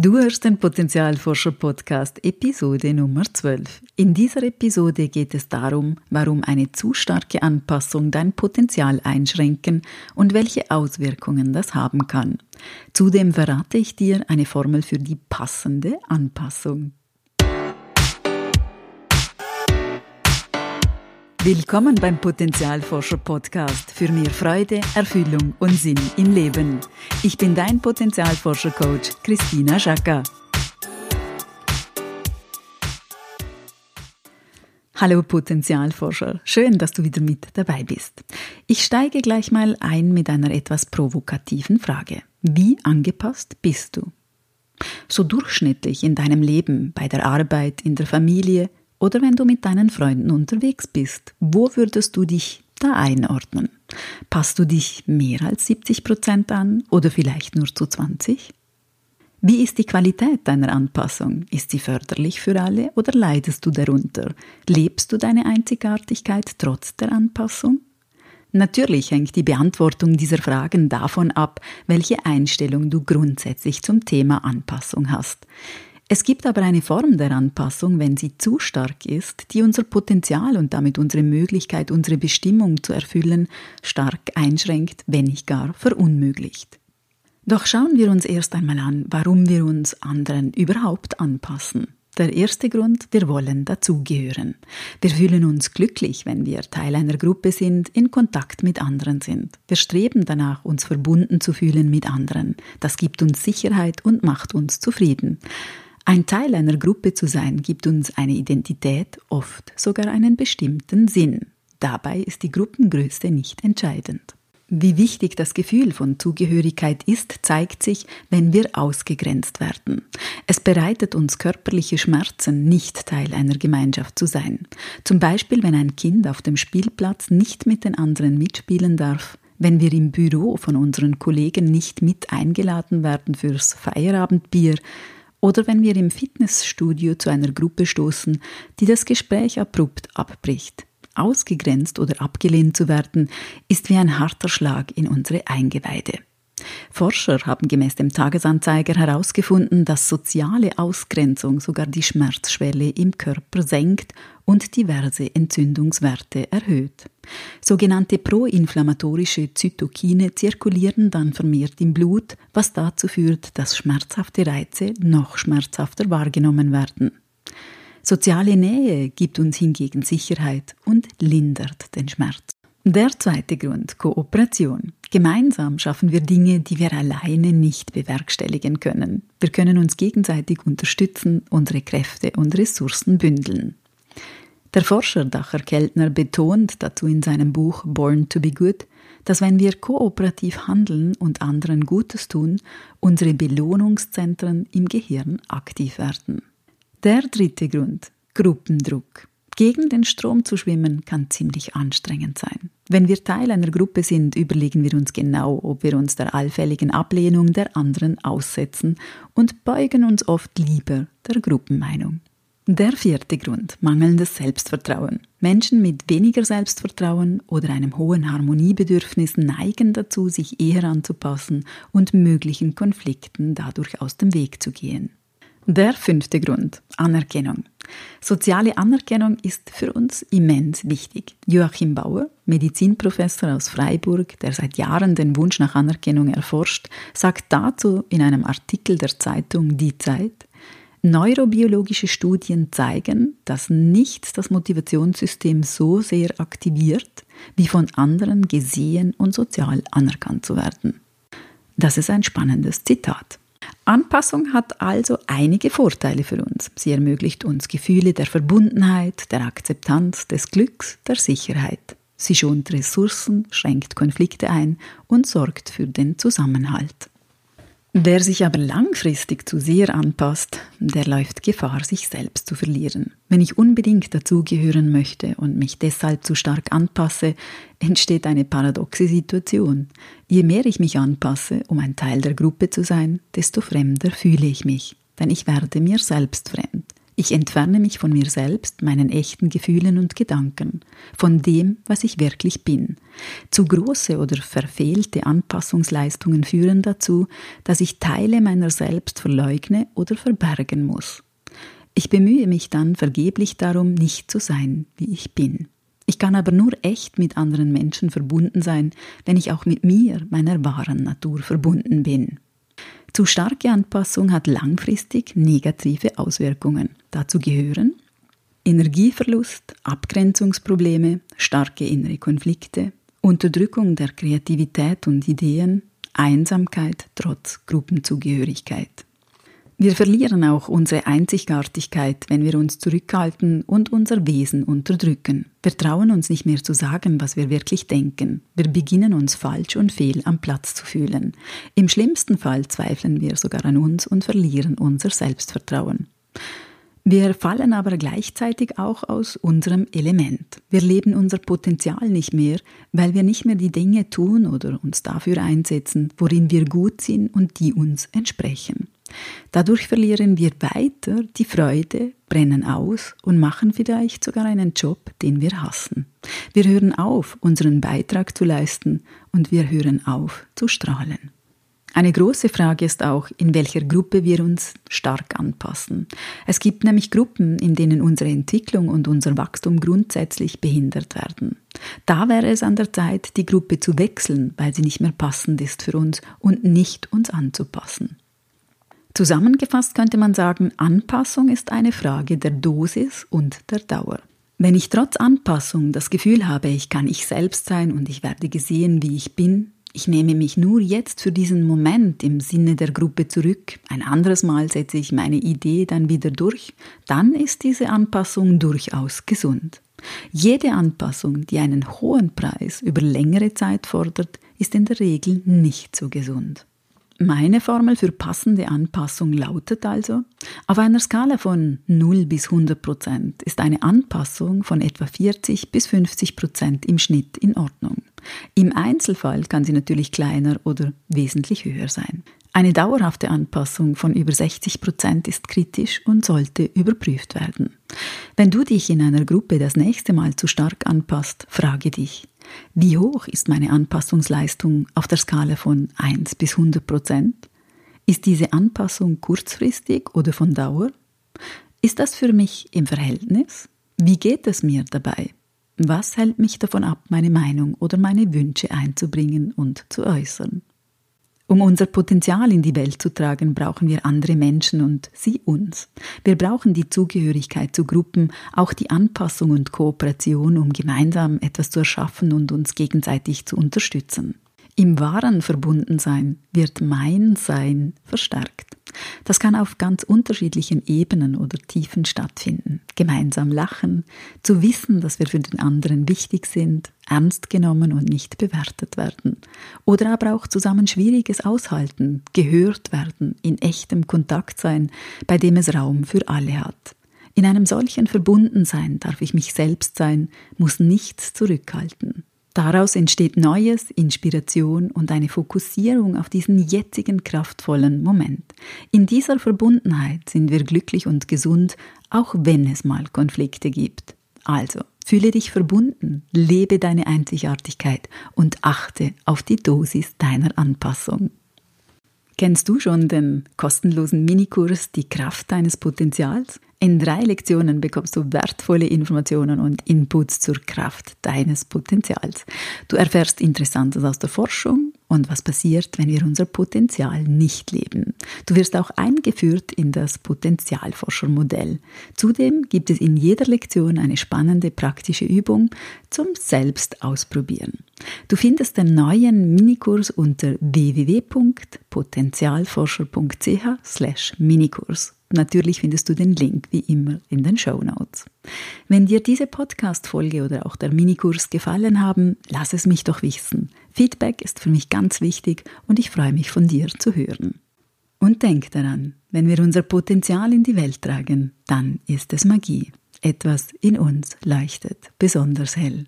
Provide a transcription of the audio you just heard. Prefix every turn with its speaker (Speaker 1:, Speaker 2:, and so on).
Speaker 1: Du hörst den Potenzialforscher Podcast Episode Nummer 12. In dieser Episode geht es darum, warum eine zu starke Anpassung dein Potenzial einschränken und welche Auswirkungen das haben kann. Zudem verrate ich dir eine Formel für die passende Anpassung. Willkommen beim Potenzialforscher Podcast für mehr Freude, Erfüllung und Sinn im Leben. Ich bin dein Potenzialforscher Coach Christina Schaka. Hallo Potenzialforscher, schön, dass du wieder mit dabei bist. Ich steige gleich mal ein mit einer etwas provokativen Frage. Wie angepasst bist du? So durchschnittlich in deinem Leben, bei der Arbeit, in der Familie, oder wenn du mit deinen Freunden unterwegs bist, wo würdest du dich da einordnen? Passt du dich mehr als 70 Prozent an oder vielleicht nur zu 20? Wie ist die Qualität deiner Anpassung? Ist sie förderlich für alle oder leidest du darunter? Lebst du deine Einzigartigkeit trotz der Anpassung? Natürlich hängt die Beantwortung dieser Fragen davon ab, welche Einstellung du grundsätzlich zum Thema Anpassung hast. Es gibt aber eine Form der Anpassung, wenn sie zu stark ist, die unser Potenzial und damit unsere Möglichkeit, unsere Bestimmung zu erfüllen, stark einschränkt, wenn nicht gar verunmöglicht. Doch schauen wir uns erst einmal an, warum wir uns anderen überhaupt anpassen. Der erste Grund, wir wollen dazugehören. Wir fühlen uns glücklich, wenn wir Teil einer Gruppe sind, in Kontakt mit anderen sind. Wir streben danach, uns verbunden zu fühlen mit anderen. Das gibt uns Sicherheit und macht uns zufrieden. Ein Teil einer Gruppe zu sein gibt uns eine Identität, oft sogar einen bestimmten Sinn. Dabei ist die Gruppengröße nicht entscheidend. Wie wichtig das Gefühl von Zugehörigkeit ist, zeigt sich, wenn wir ausgegrenzt werden. Es bereitet uns körperliche Schmerzen, nicht Teil einer Gemeinschaft zu sein. Zum Beispiel, wenn ein Kind auf dem Spielplatz nicht mit den anderen mitspielen darf, wenn wir im Büro von unseren Kollegen nicht mit eingeladen werden fürs Feierabendbier, oder wenn wir im Fitnessstudio zu einer Gruppe stoßen, die das Gespräch abrupt abbricht. Ausgegrenzt oder abgelehnt zu werden, ist wie ein harter Schlag in unsere Eingeweide. Forscher haben gemäß dem Tagesanzeiger herausgefunden, dass soziale Ausgrenzung sogar die Schmerzschwelle im Körper senkt und diverse Entzündungswerte erhöht. Sogenannte proinflammatorische Zytokine zirkulieren dann vermehrt im Blut, was dazu führt, dass schmerzhafte Reize noch schmerzhafter wahrgenommen werden. Soziale Nähe gibt uns hingegen Sicherheit und lindert den Schmerz. Der zweite Grund, Kooperation. Gemeinsam schaffen wir Dinge, die wir alleine nicht bewerkstelligen können. Wir können uns gegenseitig unterstützen, unsere Kräfte und Ressourcen bündeln. Der Forscher Dacher Keltner betont dazu in seinem Buch Born to be Good, dass wenn wir kooperativ handeln und anderen Gutes tun, unsere Belohnungszentren im Gehirn aktiv werden. Der dritte Grund, Gruppendruck. Gegen den Strom zu schwimmen kann ziemlich anstrengend sein. Wenn wir Teil einer Gruppe sind, überlegen wir uns genau, ob wir uns der allfälligen Ablehnung der anderen aussetzen und beugen uns oft lieber der Gruppenmeinung. Der vierte Grund, mangelndes Selbstvertrauen. Menschen mit weniger Selbstvertrauen oder einem hohen Harmoniebedürfnis neigen dazu, sich eher anzupassen und möglichen Konflikten dadurch aus dem Weg zu gehen. Der fünfte Grund, Anerkennung. Soziale Anerkennung ist für uns immens wichtig. Joachim Bauer, Medizinprofessor aus Freiburg, der seit Jahren den Wunsch nach Anerkennung erforscht, sagt dazu in einem Artikel der Zeitung Die Zeit, Neurobiologische Studien zeigen, dass nichts das Motivationssystem so sehr aktiviert, wie von anderen gesehen und sozial anerkannt zu werden. Das ist ein spannendes Zitat. Anpassung hat also einige Vorteile für uns. Sie ermöglicht uns Gefühle der Verbundenheit, der Akzeptanz, des Glücks, der Sicherheit. Sie schont Ressourcen, schränkt Konflikte ein und sorgt für den Zusammenhalt. Wer sich aber langfristig zu sehr anpasst, der läuft Gefahr, sich selbst zu verlieren. Wenn ich unbedingt dazugehören möchte und mich deshalb zu stark anpasse, entsteht eine paradoxe Situation. Je mehr ich mich anpasse, um ein Teil der Gruppe zu sein, desto fremder fühle ich mich, denn ich werde mir selbst fremd. Ich entferne mich von mir selbst, meinen echten Gefühlen und Gedanken, von dem, was ich wirklich bin. Zu große oder verfehlte Anpassungsleistungen führen dazu, dass ich Teile meiner selbst verleugne oder verbergen muss. Ich bemühe mich dann vergeblich darum, nicht zu sein, wie ich bin. Ich kann aber nur echt mit anderen Menschen verbunden sein, wenn ich auch mit mir, meiner wahren Natur, verbunden bin. Zu starke Anpassung hat langfristig negative Auswirkungen. Dazu gehören Energieverlust, Abgrenzungsprobleme, starke innere Konflikte, Unterdrückung der Kreativität und Ideen, Einsamkeit trotz Gruppenzugehörigkeit. Wir verlieren auch unsere Einzigartigkeit, wenn wir uns zurückhalten und unser Wesen unterdrücken. Wir trauen uns nicht mehr zu sagen, was wir wirklich denken. Wir beginnen uns falsch und fehl am Platz zu fühlen. Im schlimmsten Fall zweifeln wir sogar an uns und verlieren unser Selbstvertrauen. Wir fallen aber gleichzeitig auch aus unserem Element. Wir leben unser Potenzial nicht mehr, weil wir nicht mehr die Dinge tun oder uns dafür einsetzen, worin wir gut sind und die uns entsprechen. Dadurch verlieren wir weiter die Freude, brennen aus und machen vielleicht sogar einen Job, den wir hassen. Wir hören auf, unseren Beitrag zu leisten und wir hören auf zu strahlen. Eine große Frage ist auch, in welcher Gruppe wir uns stark anpassen. Es gibt nämlich Gruppen, in denen unsere Entwicklung und unser Wachstum grundsätzlich behindert werden. Da wäre es an der Zeit, die Gruppe zu wechseln, weil sie nicht mehr passend ist für uns und nicht uns anzupassen. Zusammengefasst könnte man sagen, Anpassung ist eine Frage der Dosis und der Dauer. Wenn ich trotz Anpassung das Gefühl habe, ich kann ich selbst sein und ich werde gesehen, wie ich bin, ich nehme mich nur jetzt für diesen Moment im Sinne der Gruppe zurück, ein anderes Mal setze ich meine Idee dann wieder durch, dann ist diese Anpassung durchaus gesund. Jede Anpassung, die einen hohen Preis über längere Zeit fordert, ist in der Regel nicht so gesund. Meine Formel für passende Anpassung lautet also, auf einer Skala von 0 bis 100 Prozent ist eine Anpassung von etwa 40 bis 50 Prozent im Schnitt in Ordnung. Im Einzelfall kann sie natürlich kleiner oder wesentlich höher sein. Eine dauerhafte Anpassung von über 60 Prozent ist kritisch und sollte überprüft werden. Wenn du dich in einer Gruppe das nächste Mal zu stark anpasst, frage dich, wie hoch ist meine Anpassungsleistung auf der Skala von 1 bis 100 Prozent? Ist diese Anpassung kurzfristig oder von Dauer? Ist das für mich im Verhältnis? Wie geht es mir dabei? Was hält mich davon ab, meine Meinung oder meine Wünsche einzubringen und zu äußern? Um unser Potenzial in die Welt zu tragen, brauchen wir andere Menschen und sie uns. Wir brauchen die Zugehörigkeit zu Gruppen, auch die Anpassung und Kooperation, um gemeinsam etwas zu erschaffen und uns gegenseitig zu unterstützen. Im wahren Verbundensein wird mein Sein verstärkt. Das kann auf ganz unterschiedlichen Ebenen oder Tiefen stattfinden. Gemeinsam lachen, zu wissen, dass wir für den anderen wichtig sind, ernst genommen und nicht bewertet werden. Oder aber auch zusammen Schwieriges aushalten, gehört werden, in echtem Kontakt sein, bei dem es Raum für alle hat. In einem solchen Verbundensein darf ich mich selbst sein, muss nichts zurückhalten. Daraus entsteht Neues, Inspiration und eine Fokussierung auf diesen jetzigen kraftvollen Moment. In dieser Verbundenheit sind wir glücklich und gesund, auch wenn es mal Konflikte gibt. Also, fühle dich verbunden, lebe deine Einzigartigkeit und achte auf die Dosis deiner Anpassung. Kennst du schon den kostenlosen Minikurs Die Kraft deines Potenzials? In drei Lektionen bekommst du wertvolle Informationen und Inputs zur Kraft deines Potenzials. Du erfährst Interessantes aus der Forschung und was passiert, wenn wir unser Potenzial nicht leben. Du wirst auch eingeführt in das Potenzialforschermodell. Zudem gibt es in jeder Lektion eine spannende praktische Übung zum Selbstausprobieren. Du findest den neuen Minikurs unter www.potenzialforscher.ch/minikurs. Natürlich findest du den Link wie immer in den Show Notes. Wenn dir diese Podcast-Folge oder auch der Minikurs gefallen haben, lass es mich doch wissen. Feedback ist für mich ganz wichtig und ich freue mich von dir zu hören. Und denk daran, wenn wir unser Potenzial in die Welt tragen, dann ist es Magie. Etwas in uns leuchtet besonders hell.